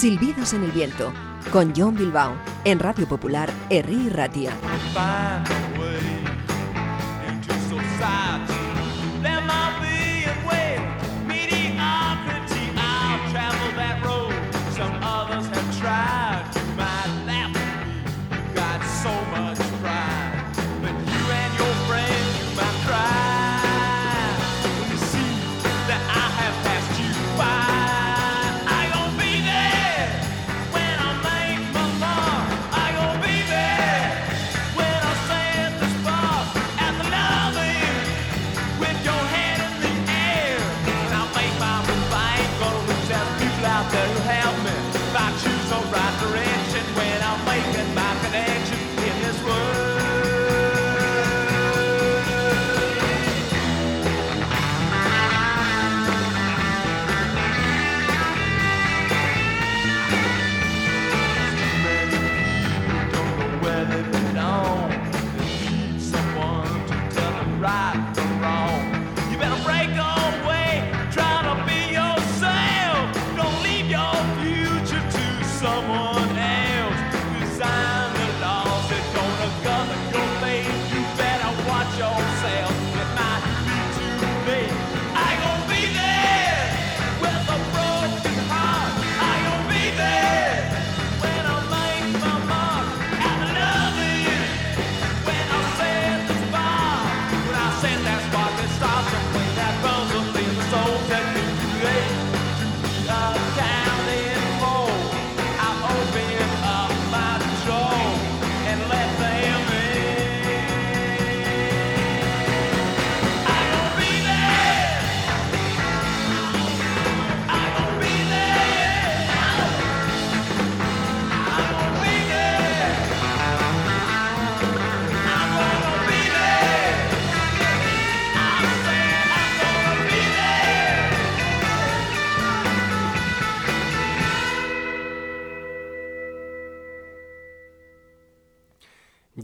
Silbidos en el viento, con John Bilbao, en Radio Popular, Herri Ratia.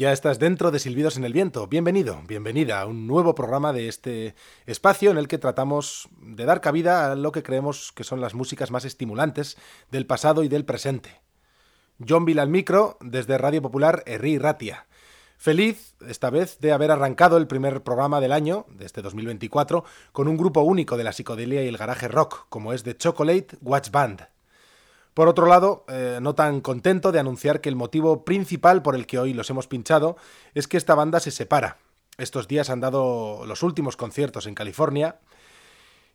Ya estás dentro de Silbidos en el Viento. Bienvenido, bienvenida a un nuevo programa de este espacio en el que tratamos de dar cabida a lo que creemos que son las músicas más estimulantes del pasado y del presente. John Bill al micro, desde Radio Popular Herri Ratia. Feliz, esta vez, de haber arrancado el primer programa del año, de este 2024, con un grupo único de la psicodelia y el garaje rock, como es The Chocolate Watch Band. Por otro lado, eh, no tan contento de anunciar que el motivo principal por el que hoy los hemos pinchado es que esta banda se separa. Estos días han dado los últimos conciertos en California.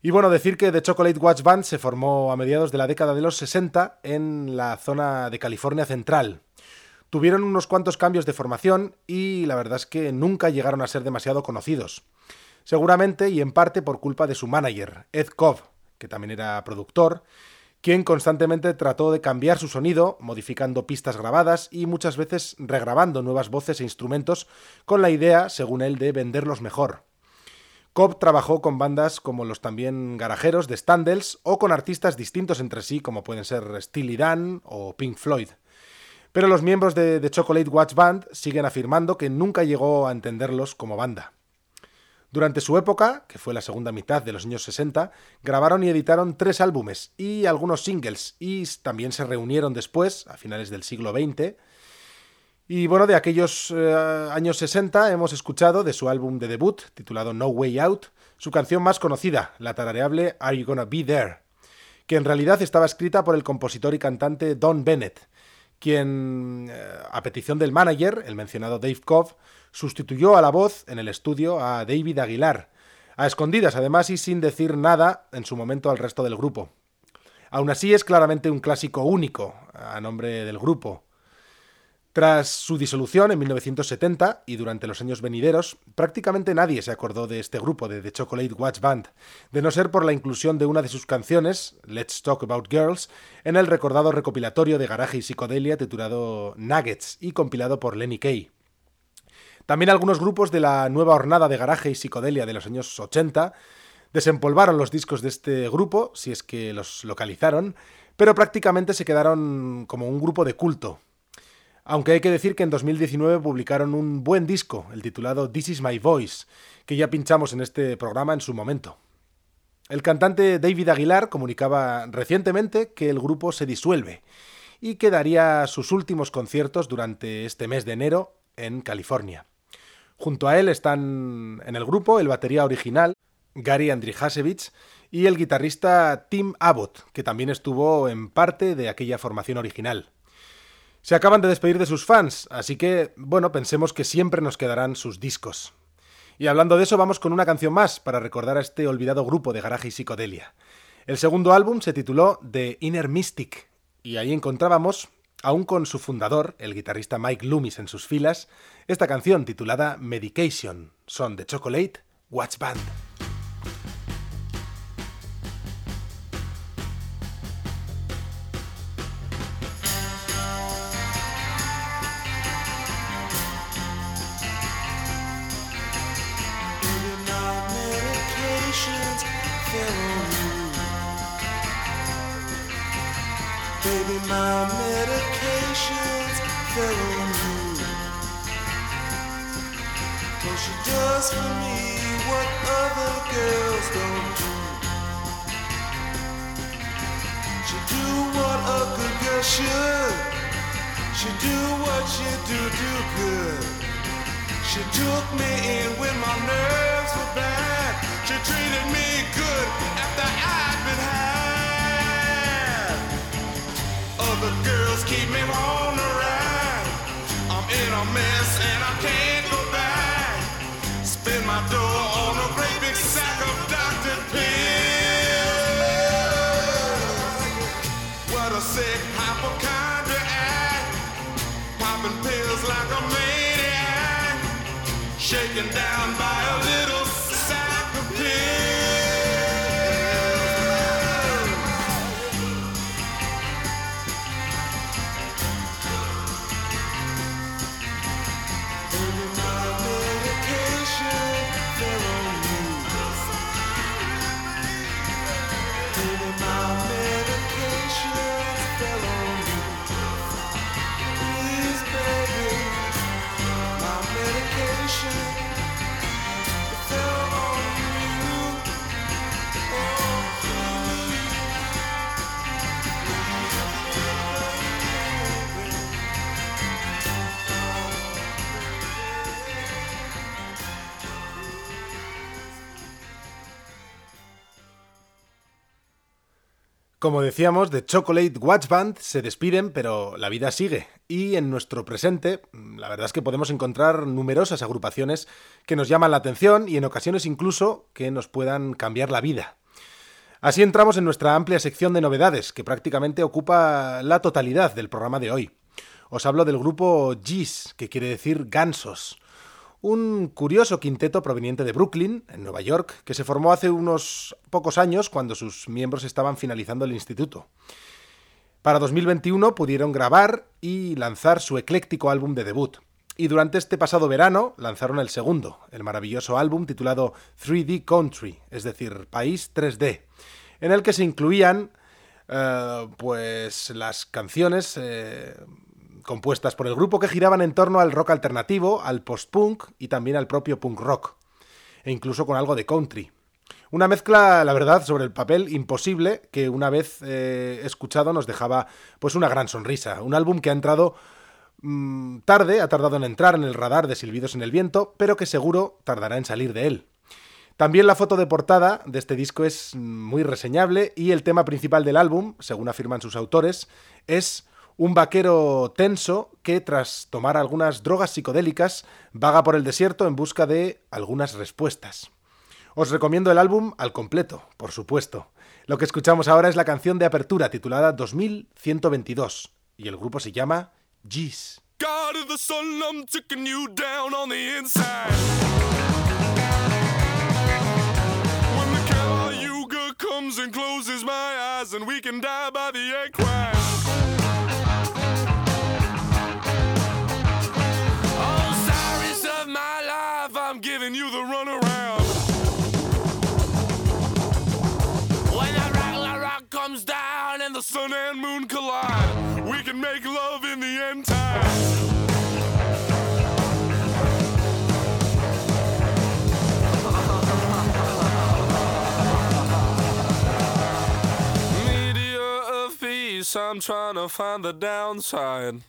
Y bueno, decir que The Chocolate Watch Band se formó a mediados de la década de los 60 en la zona de California Central. Tuvieron unos cuantos cambios de formación y la verdad es que nunca llegaron a ser demasiado conocidos. Seguramente y en parte por culpa de su manager, Ed Cobb, que también era productor, quien constantemente trató de cambiar su sonido, modificando pistas grabadas y muchas veces regrabando nuevas voces e instrumentos con la idea, según él, de venderlos mejor. Cobb trabajó con bandas como los también garajeros de Standells o con artistas distintos entre sí como pueden ser Steely Dan o Pink Floyd. Pero los miembros de The Chocolate Watch Band siguen afirmando que nunca llegó a entenderlos como banda. Durante su época, que fue la segunda mitad de los años 60, grabaron y editaron tres álbumes y algunos singles, y también se reunieron después, a finales del siglo XX. Y bueno, de aquellos eh, años 60 hemos escuchado de su álbum de debut, titulado No Way Out, su canción más conocida, la tarareable Are You Gonna Be There, que en realidad estaba escrita por el compositor y cantante Don Bennett, quien, eh, a petición del manager, el mencionado Dave Cobb, sustituyó a la voz en el estudio a David Aguilar, a escondidas además y sin decir nada en su momento al resto del grupo. Aún así es claramente un clásico único a nombre del grupo. Tras su disolución en 1970 y durante los años venideros, prácticamente nadie se acordó de este grupo de The Chocolate Watch Band, de no ser por la inclusión de una de sus canciones, Let's Talk About Girls, en el recordado recopilatorio de garaje y psicodelia titulado Nuggets y compilado por Lenny Kay. También algunos grupos de la nueva hornada de garaje y psicodelia de los años 80 desempolvaron los discos de este grupo, si es que los localizaron, pero prácticamente se quedaron como un grupo de culto. Aunque hay que decir que en 2019 publicaron un buen disco, el titulado This Is My Voice, que ya pinchamos en este programa en su momento. El cantante David Aguilar comunicaba recientemente que el grupo se disuelve y que daría sus últimos conciertos durante este mes de enero en California. Junto a él están en el grupo el batería original, Gary Andrijasevich, y el guitarrista Tim Abbott, que también estuvo en parte de aquella formación original. Se acaban de despedir de sus fans, así que, bueno, pensemos que siempre nos quedarán sus discos. Y hablando de eso, vamos con una canción más para recordar a este olvidado grupo de garaje y psicodelia. El segundo álbum se tituló The Inner Mystic, y ahí encontrábamos, aún con su fundador, el guitarrista Mike Loomis en sus filas, esta canción titulada Medication, son de Chocolate Watch Band. My medications fell on you. Cause she does for me what other girls don't do. She do what a good girl should. She do what she do, do good. She took me in when my nerves were bad. She treated me good after I'd been high the girls keep me on the ride. I'm in a mess and I can't go back. Spin my door on a great big sack of Dr. Pills. What a sick hypochondriac. Popping pills like a maniac. Shaken down by a little sack of pills. Como decíamos, The Chocolate Watch Band se despiden, pero la vida sigue. Y en nuestro presente, la verdad es que podemos encontrar numerosas agrupaciones que nos llaman la atención y en ocasiones incluso que nos puedan cambiar la vida. Así entramos en nuestra amplia sección de novedades, que prácticamente ocupa la totalidad del programa de hoy. Os hablo del grupo GIS, que quiere decir gansos un curioso quinteto proveniente de Brooklyn, en Nueva York, que se formó hace unos pocos años cuando sus miembros estaban finalizando el instituto. Para 2021 pudieron grabar y lanzar su ecléctico álbum de debut. Y durante este pasado verano lanzaron el segundo, el maravilloso álbum titulado 3D Country, es decir, País 3D, en el que se incluían eh, pues las canciones eh, compuestas por el grupo que giraban en torno al rock alternativo, al post-punk y también al propio punk rock, e incluso con algo de country. Una mezcla, la verdad, sobre el papel imposible que una vez eh, escuchado nos dejaba pues una gran sonrisa. Un álbum que ha entrado mm, tarde, ha tardado en entrar en el radar de Silbidos en el Viento, pero que seguro tardará en salir de él. También la foto de portada de este disco es muy reseñable y el tema principal del álbum, según afirman sus autores, es un vaquero tenso que, tras tomar algunas drogas psicodélicas, vaga por el desierto en busca de algunas respuestas. Os recomiendo el álbum al completo, por supuesto. Lo que escuchamos ahora es la canción de apertura titulada 2122 y el grupo se llama G's. the sun and moon collide, we can make love in the end time. Media of peace, I'm trying to find the downside.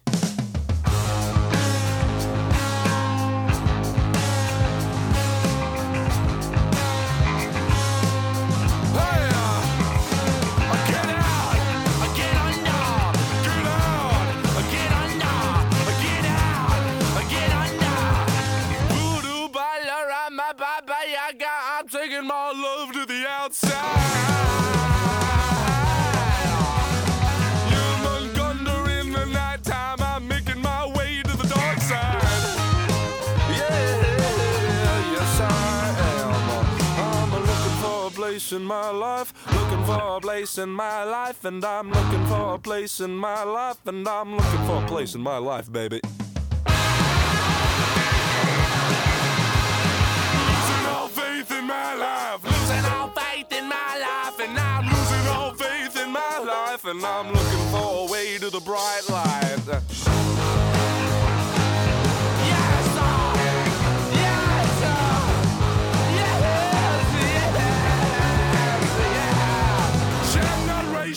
In my life, looking for a place in my life, and I'm looking for a place in my life, and I'm looking for a place in my life, baby. Losing all faith in my life, losing all faith in my life, and I'm losing all faith in my life, and I'm looking for a way to the bright light.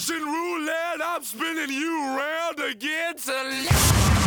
Generation roulette, I'm spinning you round again. To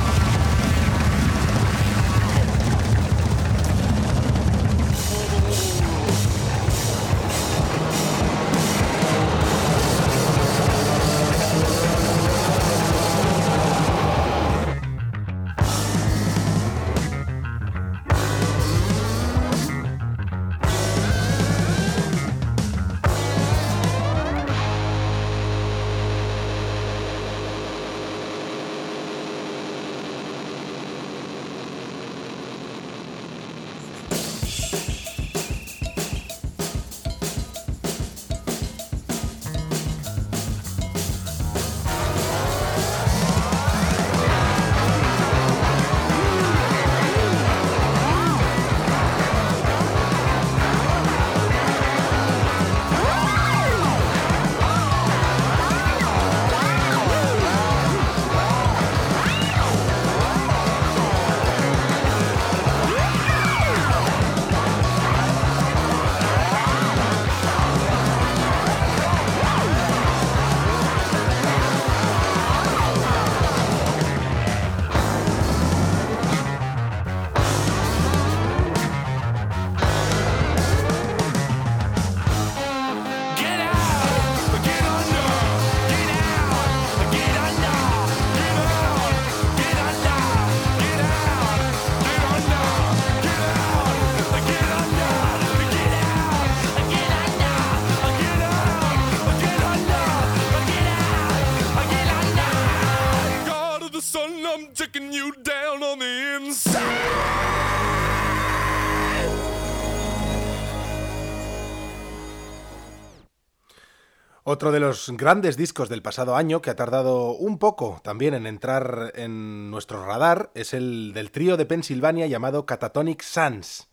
Otro de los grandes discos del pasado año que ha tardado un poco también en entrar en nuestro radar es el del trío de Pensilvania llamado Catatonic Sans.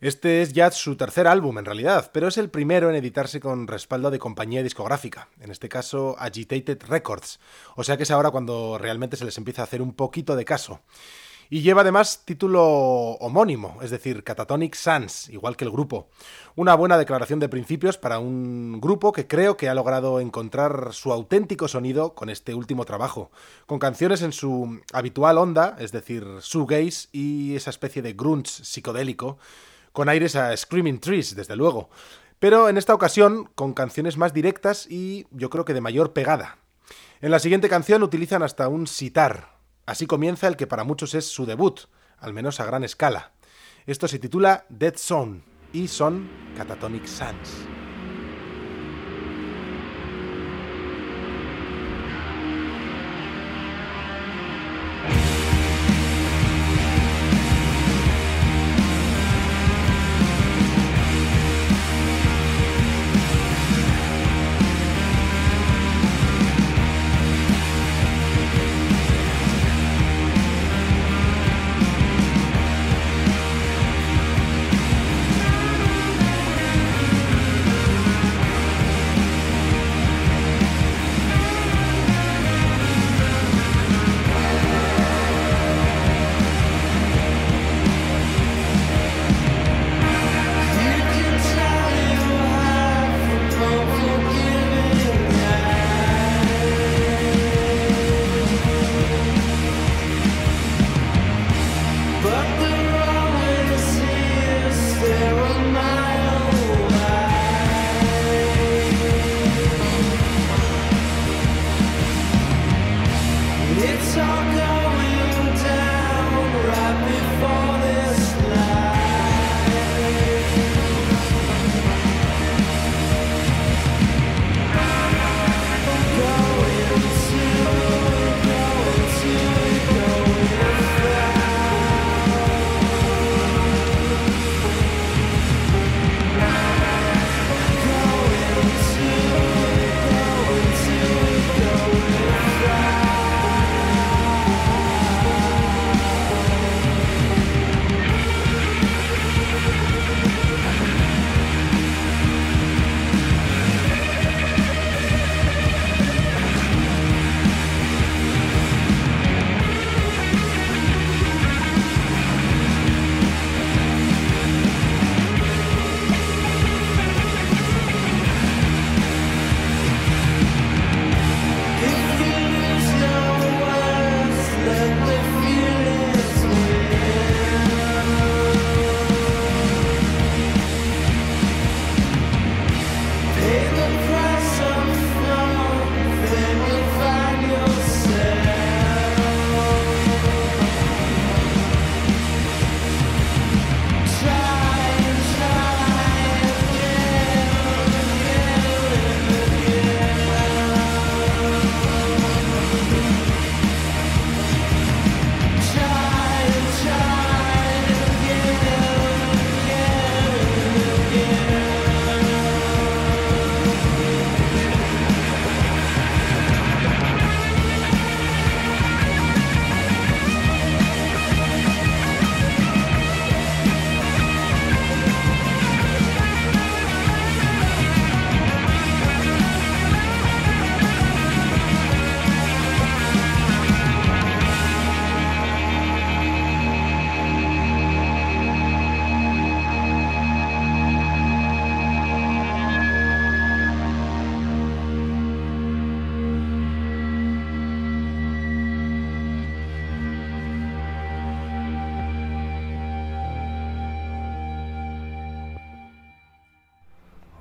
Este es ya su tercer álbum en realidad, pero es el primero en editarse con respaldo de compañía discográfica, en este caso Agitated Records, o sea que es ahora cuando realmente se les empieza a hacer un poquito de caso. Y lleva además título homónimo, es decir, Catatonic Sans, igual que el grupo. Una buena declaración de principios para un grupo que creo que ha logrado encontrar su auténtico sonido con este último trabajo, con canciones en su habitual onda, es decir, shoegaze y esa especie de grunge psicodélico, con aires a Screaming Trees, desde luego, pero en esta ocasión con canciones más directas y yo creo que de mayor pegada. En la siguiente canción utilizan hasta un sitar, Así comienza el que para muchos es su debut, al menos a gran escala. Esto se titula Dead Zone y son Catatonic Sans.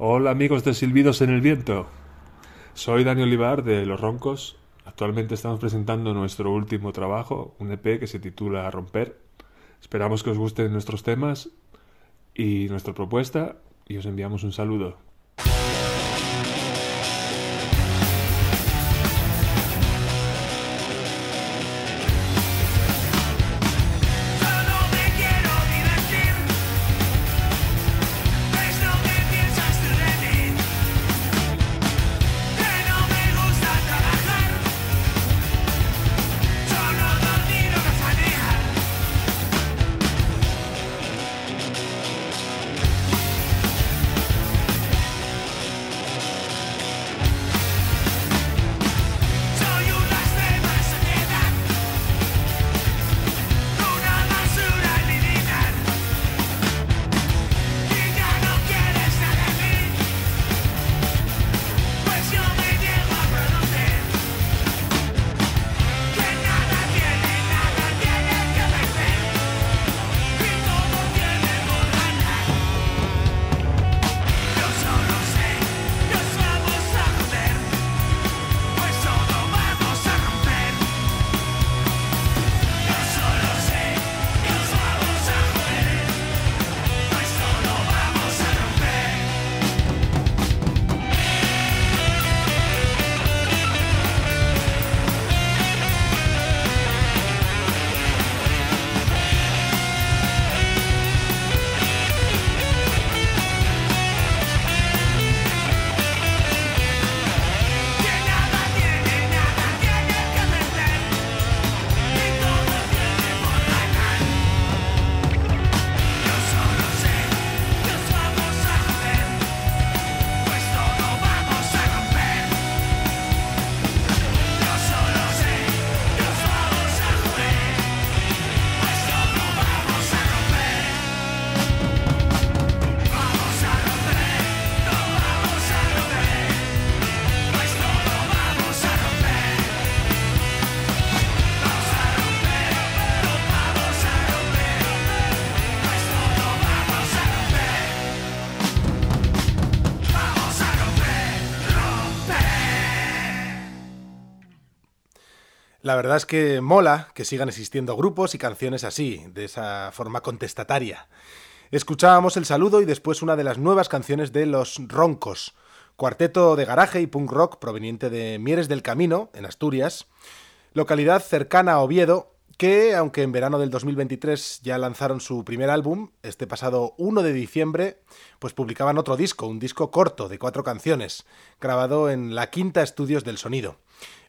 Hola amigos de Silbidos en el Viento. Soy Dani Olivar de Los Roncos. Actualmente estamos presentando nuestro último trabajo, un EP que se titula Romper. Esperamos que os gusten nuestros temas y nuestra propuesta y os enviamos un saludo. La verdad es que mola que sigan existiendo grupos y canciones así, de esa forma contestataria. Escuchábamos el saludo y después una de las nuevas canciones de Los Roncos, cuarteto de garaje y punk rock proveniente de Mieres del Camino, en Asturias, localidad cercana a Oviedo, que, aunque en verano del 2023 ya lanzaron su primer álbum, este pasado 1 de diciembre, pues publicaban otro disco, un disco corto de cuatro canciones, grabado en la Quinta Estudios del Sonido.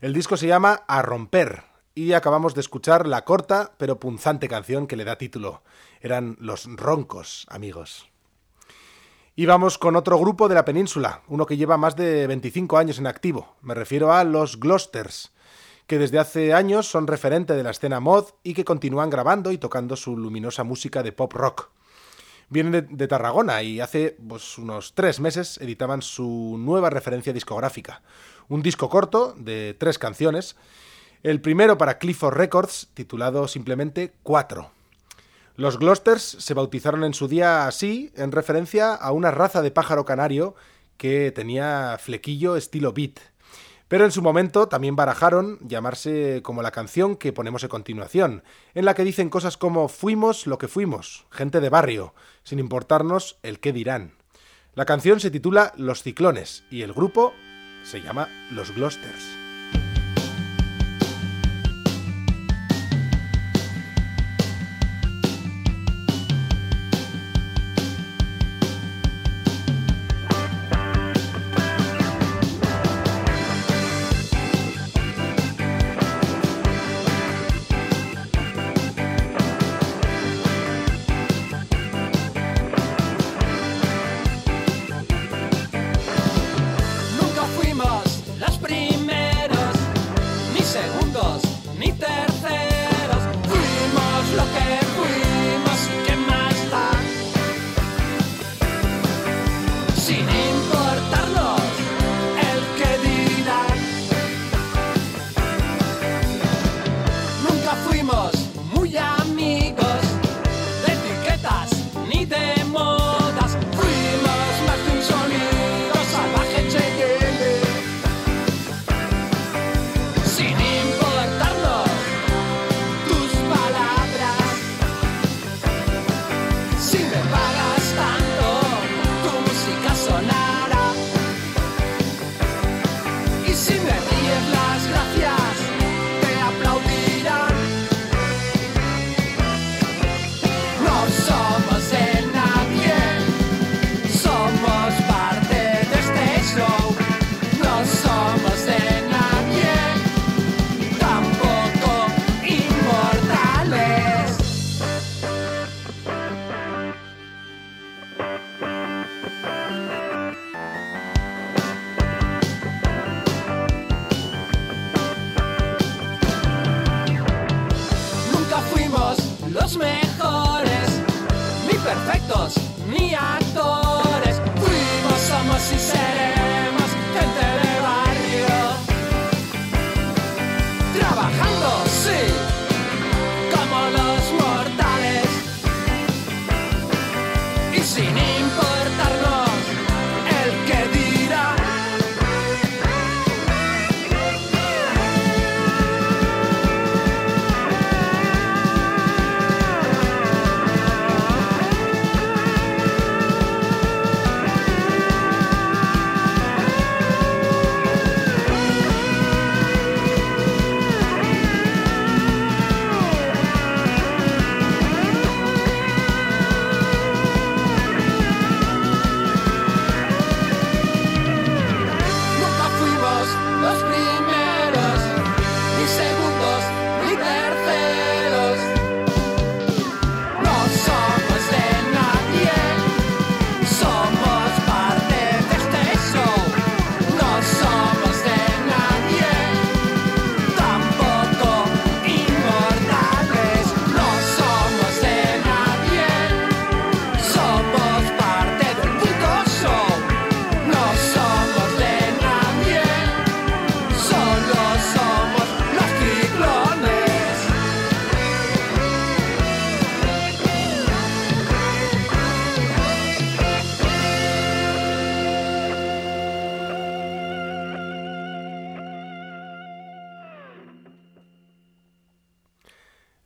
El disco se llama A Romper y acabamos de escuchar la corta pero punzante canción que le da título. Eran Los Roncos, amigos. Y vamos con otro grupo de la península, uno que lleva más de 25 años en activo. Me refiero a los Gloucesters, que desde hace años son referente de la escena mod y que continúan grabando y tocando su luminosa música de pop rock. Vienen de, de Tarragona y hace pues, unos tres meses editaban su nueva referencia discográfica. Un disco corto de tres canciones. El primero para Clifford Records, titulado simplemente Cuatro. Los Gloucesters se bautizaron en su día así, en referencia a una raza de pájaro canario que tenía flequillo estilo beat. Pero en su momento también barajaron llamarse como la canción que ponemos a continuación, en la que dicen cosas como fuimos lo que fuimos, gente de barrio, sin importarnos el qué dirán. La canción se titula Los Ciclones y el grupo se llama Los Gloucesters.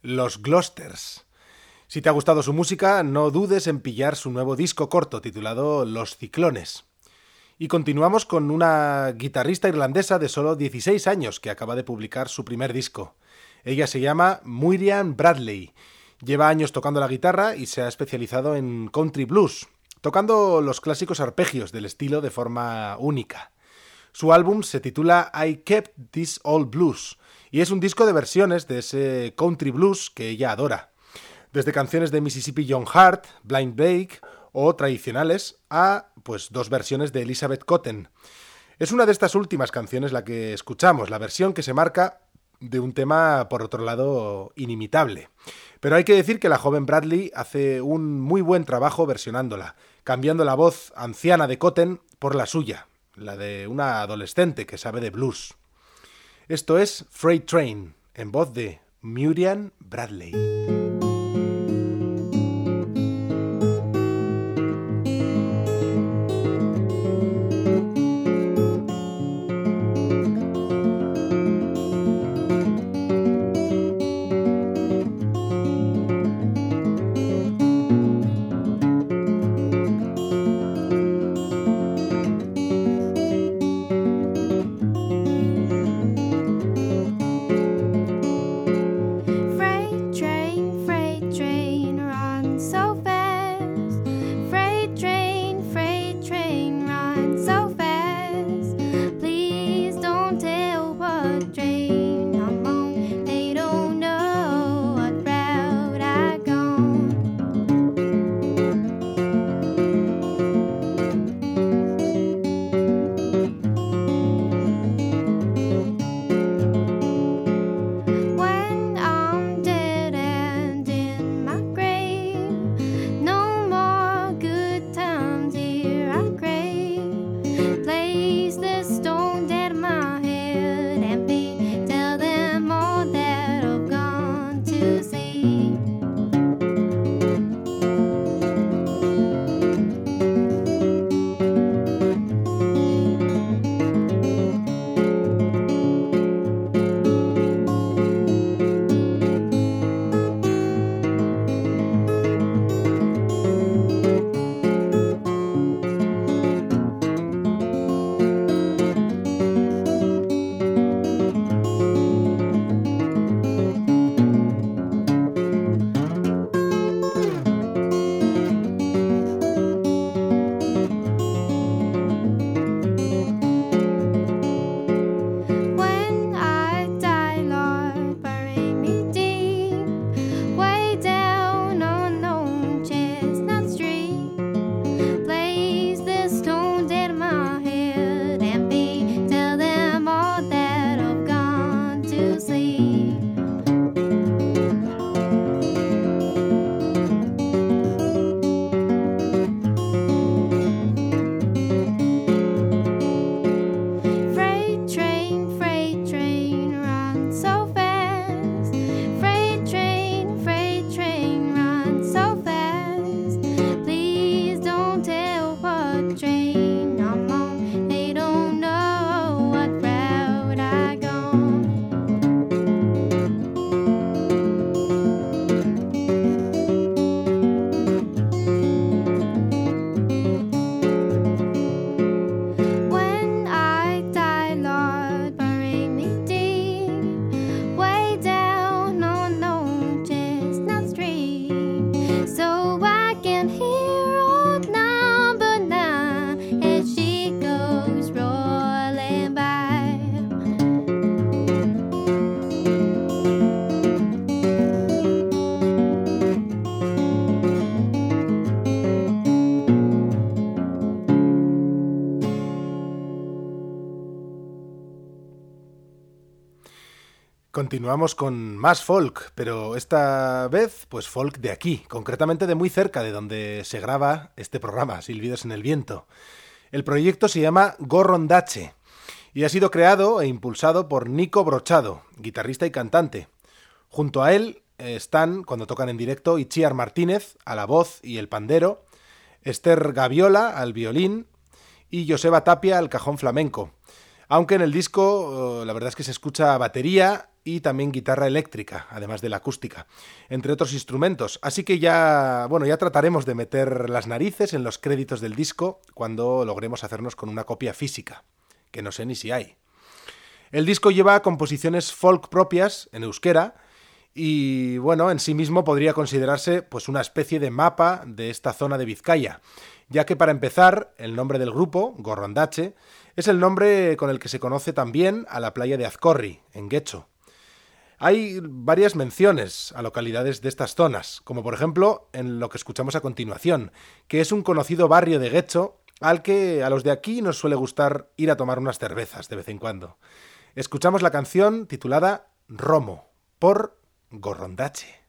Los Gloucesters. Si te ha gustado su música, no dudes en pillar su nuevo disco corto titulado Los Ciclones. Y continuamos con una guitarrista irlandesa de solo 16 años que acaba de publicar su primer disco. Ella se llama Miriam Bradley. Lleva años tocando la guitarra y se ha especializado en country blues, tocando los clásicos arpegios del estilo de forma única. Su álbum se titula I Kept This Old Blues y es un disco de versiones de ese country blues que ella adora. Desde canciones de Mississippi John Hart, Blind Blake o tradicionales a pues dos versiones de Elizabeth Cotten. Es una de estas últimas canciones la que escuchamos, la versión que se marca de un tema por otro lado inimitable. Pero hay que decir que la joven Bradley hace un muy buen trabajo versionándola, cambiando la voz anciana de Cotten por la suya, la de una adolescente que sabe de blues. Esto es Freight Train, en voz de Murian Bradley. Continuamos con más folk, pero esta vez, pues folk de aquí, concretamente de muy cerca de donde se graba este programa, Silbidos en el Viento. El proyecto se llama Gorrondache y ha sido creado e impulsado por Nico Brochado, guitarrista y cantante. Junto a él eh, están, cuando tocan en directo, Ichiar Martínez a la voz y el pandero, Esther Gaviola al violín y Joseba Tapia al cajón flamenco. Aunque en el disco eh, la verdad es que se escucha batería y también guitarra eléctrica, además de la acústica, entre otros instrumentos. Así que ya, bueno, ya trataremos de meter las narices en los créditos del disco cuando logremos hacernos con una copia física, que no sé ni si hay. El disco lleva composiciones folk propias en euskera y bueno, en sí mismo podría considerarse pues una especie de mapa de esta zona de Vizcaya, ya que para empezar, el nombre del grupo, Gorrondache, es el nombre con el que se conoce también a la playa de Azcorri, en Guecho. Hay varias menciones a localidades de estas zonas, como por ejemplo en lo que escuchamos a continuación, que es un conocido barrio de Guecho al que a los de aquí nos suele gustar ir a tomar unas cervezas de vez en cuando. Escuchamos la canción titulada Romo, por Gorrondache.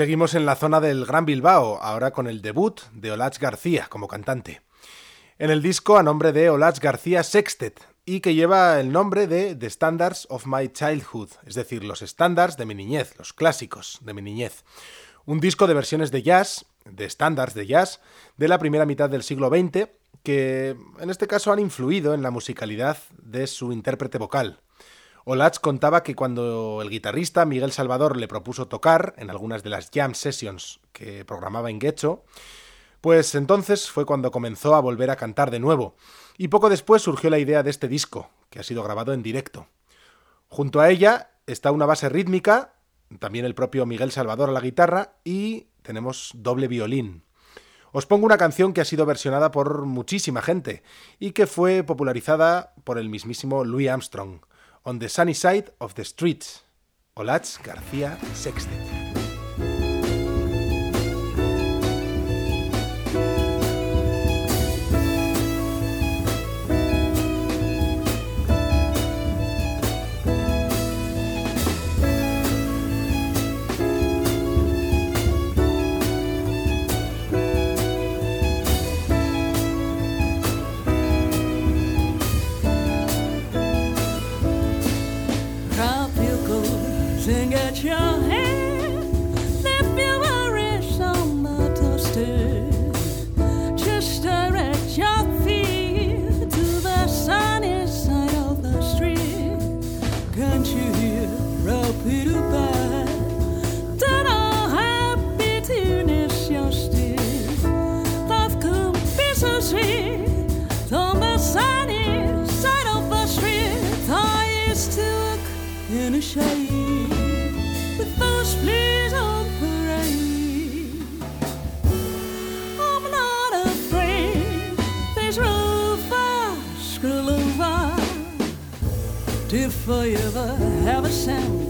Seguimos en la zona del Gran Bilbao, ahora con el debut de Olach García como cantante. En el disco a nombre de Olach García Sextet y que lleva el nombre de The Standards of My Childhood, es decir, los estándares de mi niñez, los clásicos de mi niñez. Un disco de versiones de jazz, de estándares de jazz, de la primera mitad del siglo XX, que en este caso han influido en la musicalidad de su intérprete vocal. Olach contaba que cuando el guitarrista Miguel Salvador le propuso tocar en algunas de las jam sessions que programaba en Guecho, pues entonces fue cuando comenzó a volver a cantar de nuevo, y poco después surgió la idea de este disco, que ha sido grabado en directo. Junto a ella está una base rítmica, también el propio Miguel Salvador a la guitarra, y tenemos doble violín. Os pongo una canción que ha sido versionada por muchísima gente y que fue popularizada por el mismísimo Louis Armstrong. On the Sunny Side of the Streets. Olach García Sextet. If I ever have a sense,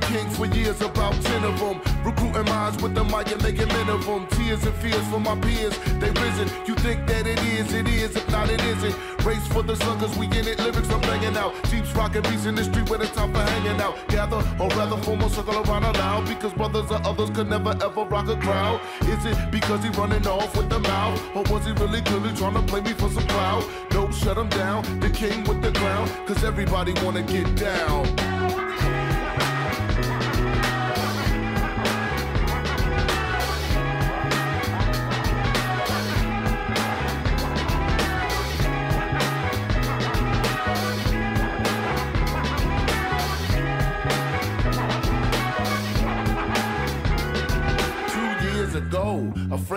The king for years, about ten of them. Recruiting minds with the mic and making men of them. Tears and fears for my peers, they risen. You think that it is, it is. If not, it isn't. Race for the cause we in it. Lyrics I'm banging out. Jeeps rocking beats in the street where the time for hanging out. Gather, or rather form a circle around aloud. Because brothers or others could never ever rock a crowd. Is it because he running off with the mouth? Or was he really clearly trying to play me for some clout? Nope, shut him down. The king with the crown. Cause everybody wanna get down.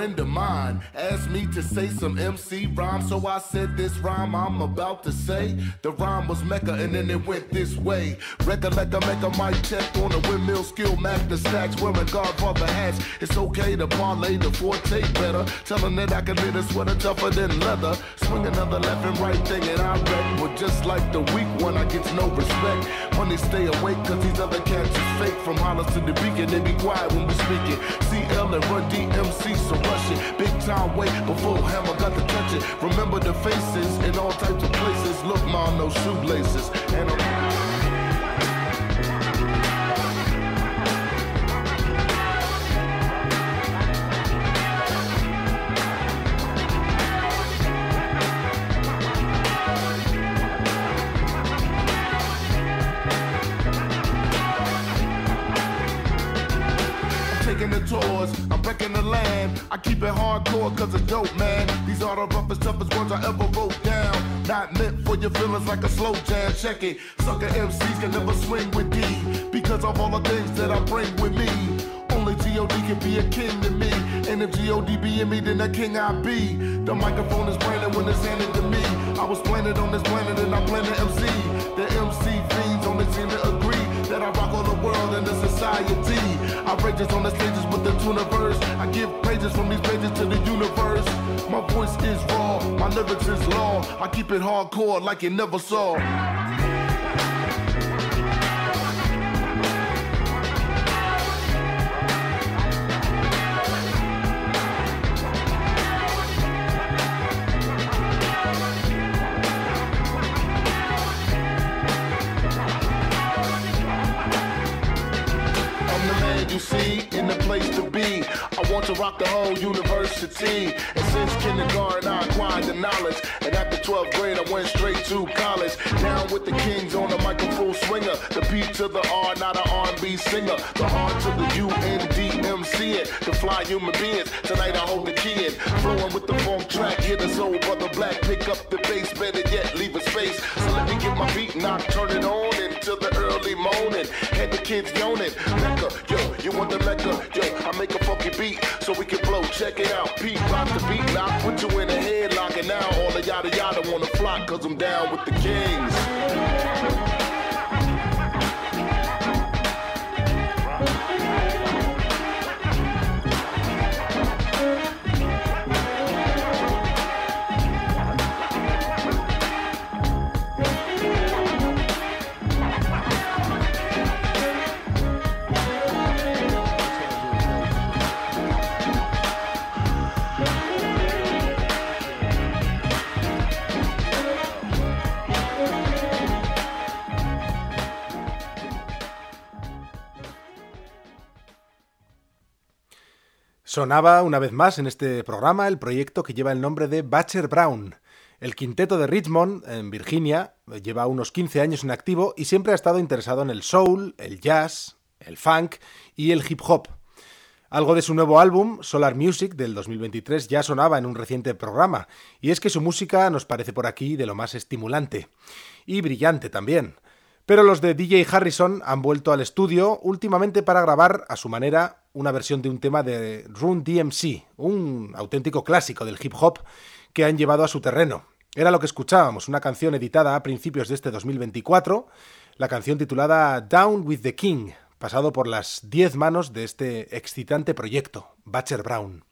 Friend of mine asked me to say some MC rhyme, so I said this rhyme I'm about to say. The rhyme was Mecca, and then it went this way. Recollect a Mecca mic check on a windmill skill, Mac the stacks, wearing Godfather hats. It's okay to parlay the forte better. Telling that I can knit a sweater tougher than leather. Swing another left and right thing, and I wreck. But just like the weak one, I get no respect. Money stay awake, cause these other cats is fake. From Hollis to the beacon, they be quiet when we speaking. CL and Run DMC, so rush it. Big time wait before Hammer got to touch it. Remember the faces in all types of places. Look, mom, no shoelaces. And I'm your feelings like a slow jam. Check it. Sucker MCs can never swing with D because of all the things that I bring with me. Only G.O.D. can be a king to me. And if G.O.D. be in me, then a king I be. The microphone is branded when it's handed to me. I was planted on this planet and I plan to MC. The MC fiends only seem to agree that I rock all the world and the society. I rages on the stages with the tuniverse. I give praises from these pages to the universe. My voice is raw, my lyrics is law. I keep it hardcore like you never saw. The whole university. And since kindergarten, I acquired the knowledge. And after 12th grade, I went straight to college. Down with the kings on the microphone swinger. The P to the R, not an R&B singer. The R to the U-N-D-M-C it. The fly human beings. Tonight I hold the key in. Flowing with the funk track. Hit a soul, brother black. Pick up the bass. Better yet, leave a space. So let me get my beat knocked. Turn it on until the early morning. Had the kids yawning. Mecca, yo, you want the Mecca? Yo, I make a funky beat so we can blow. Check it out. Pete rock the beat. Now put you in a headlock. And now all the yada yada wanna flock. Cause I'm down with the kings. Sonaba una vez más en este programa el proyecto que lleva el nombre de Batcher Brown. El quinteto de Richmond, en Virginia, lleva unos 15 años en activo y siempre ha estado interesado en el soul, el jazz, el funk y el hip hop. Algo de su nuevo álbum, Solar Music, del 2023, ya sonaba en un reciente programa, y es que su música nos parece por aquí de lo más estimulante. Y brillante también. Pero los de DJ Harrison han vuelto al estudio últimamente para grabar, a su manera, una versión de un tema de Run DMC, un auténtico clásico del hip hop que han llevado a su terreno. Era lo que escuchábamos, una canción editada a principios de este 2024, la canción titulada Down with the King, pasado por las 10 manos de este excitante proyecto, Batcher Brown.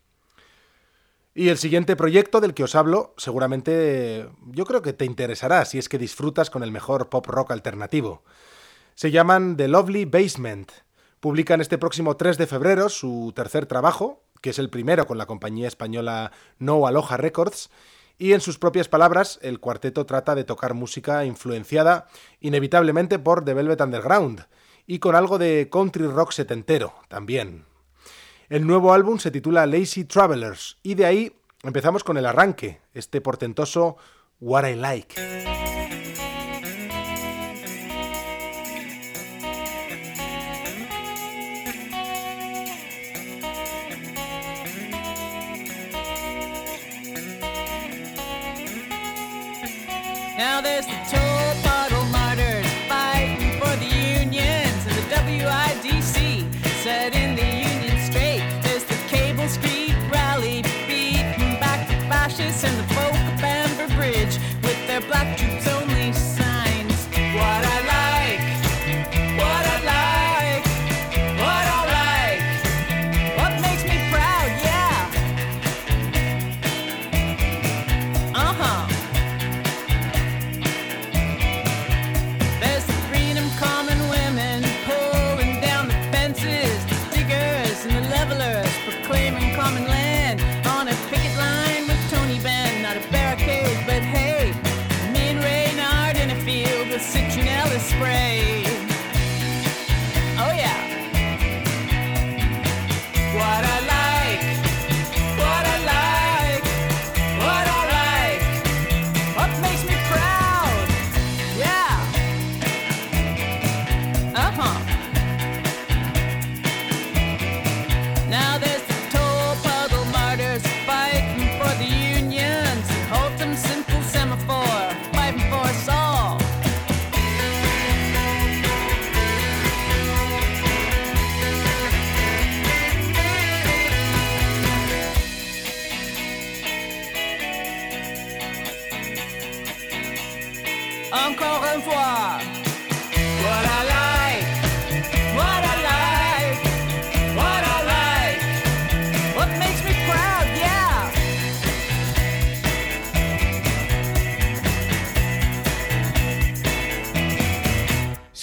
Y el siguiente proyecto del que os hablo, seguramente yo creo que te interesará si es que disfrutas con el mejor pop rock alternativo. Se llaman The Lovely Basement. Publican este próximo 3 de febrero su tercer trabajo, que es el primero con la compañía española No Aloha Records, y en sus propias palabras, el cuarteto trata de tocar música influenciada inevitablemente por The Velvet Underground, y con algo de country rock setentero también. El nuevo álbum se titula Lazy Travelers y de ahí empezamos con el arranque, este portentoso What I Like. Now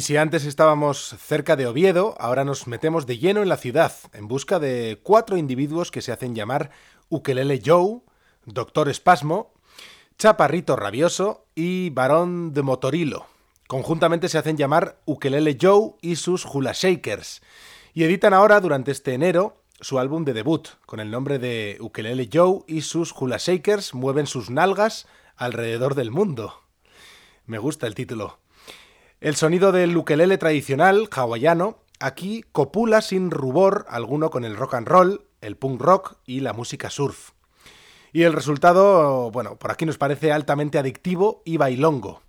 Y si antes estábamos cerca de Oviedo, ahora nos metemos de lleno en la ciudad, en busca de cuatro individuos que se hacen llamar Ukelele Joe, Doctor Espasmo, Chaparrito Rabioso y Barón de Motorilo. Conjuntamente se hacen llamar Ukelele Joe y sus Hula Shakers, y editan ahora, durante este enero, su álbum de debut, con el nombre de Ukelele Joe y sus Hula Shakers mueven sus nalgas alrededor del mundo. Me gusta el título. El sonido del ukelele tradicional hawaiano aquí copula sin rubor alguno con el rock and roll, el punk rock y la música surf. Y el resultado, bueno, por aquí nos parece altamente adictivo y bailongo.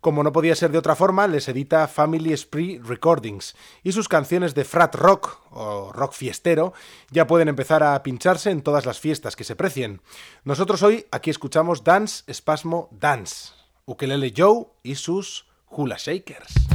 Como no podía ser de otra forma, les edita Family Spree Recordings y sus canciones de frat rock o rock fiestero ya pueden empezar a pincharse en todas las fiestas que se precien. Nosotros hoy aquí escuchamos Dance Espasmo Dance, Ukelele Joe y sus Hula Shakers.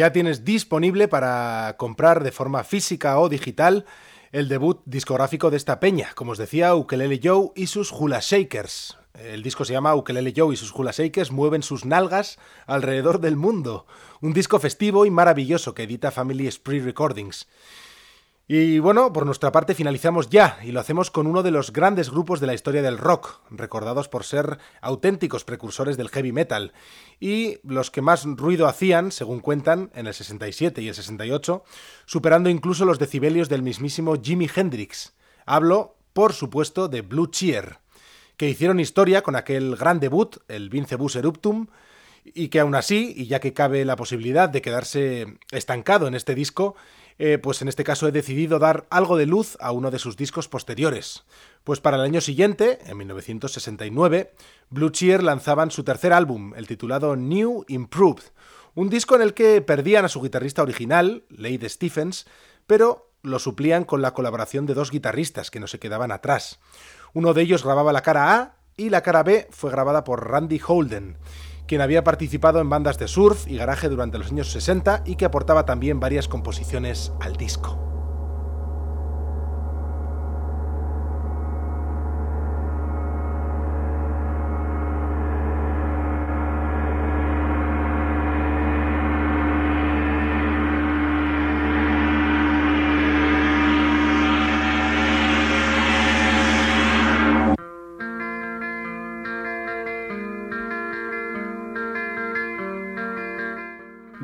Ya tienes disponible para comprar de forma física o digital el debut discográfico de esta peña, como os decía, Ukelele Joe y sus Hula Shakers. El disco se llama Ukelele Joe y sus Hula Shakers mueven sus nalgas alrededor del mundo. Un disco festivo y maravilloso que edita Family Spree Recordings. Y bueno, por nuestra parte finalizamos ya, y lo hacemos con uno de los grandes grupos de la historia del rock, recordados por ser auténticos precursores del heavy metal, y los que más ruido hacían, según cuentan, en el 67 y el 68, superando incluso los decibelios del mismísimo Jimi Hendrix. Hablo, por supuesto, de Blue Cheer, que hicieron historia con aquel gran debut, el Vincebus Eruptum, y que aún así, y ya que cabe la posibilidad de quedarse estancado en este disco, eh, pues en este caso he decidido dar algo de luz a uno de sus discos posteriores. Pues para el año siguiente, en 1969, Blue Cheer lanzaban su tercer álbum, el titulado New Improved, un disco en el que perdían a su guitarrista original, Lade Stephens, pero lo suplían con la colaboración de dos guitarristas que no se quedaban atrás. Uno de ellos grababa la cara A y la cara B fue grabada por Randy Holden, quien había participado en bandas de surf y garaje durante los años 60 y que aportaba también varias composiciones al disco.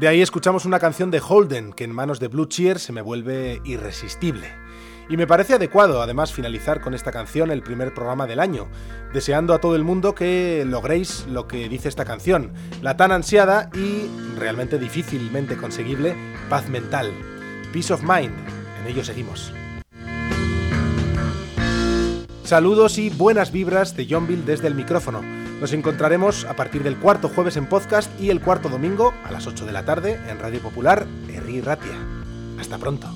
De ahí escuchamos una canción de Holden que en manos de Blue Cheer se me vuelve irresistible. Y me parece adecuado además finalizar con esta canción el primer programa del año, deseando a todo el mundo que logréis lo que dice esta canción, la tan ansiada y realmente difícilmente conseguible paz mental. Peace of Mind, en ello seguimos. Saludos y buenas vibras de Johnville desde el micrófono. Nos encontraremos a partir del cuarto jueves en podcast y el cuarto domingo a las 8 de la tarde en Radio Popular, Herri Ratia. Hasta pronto.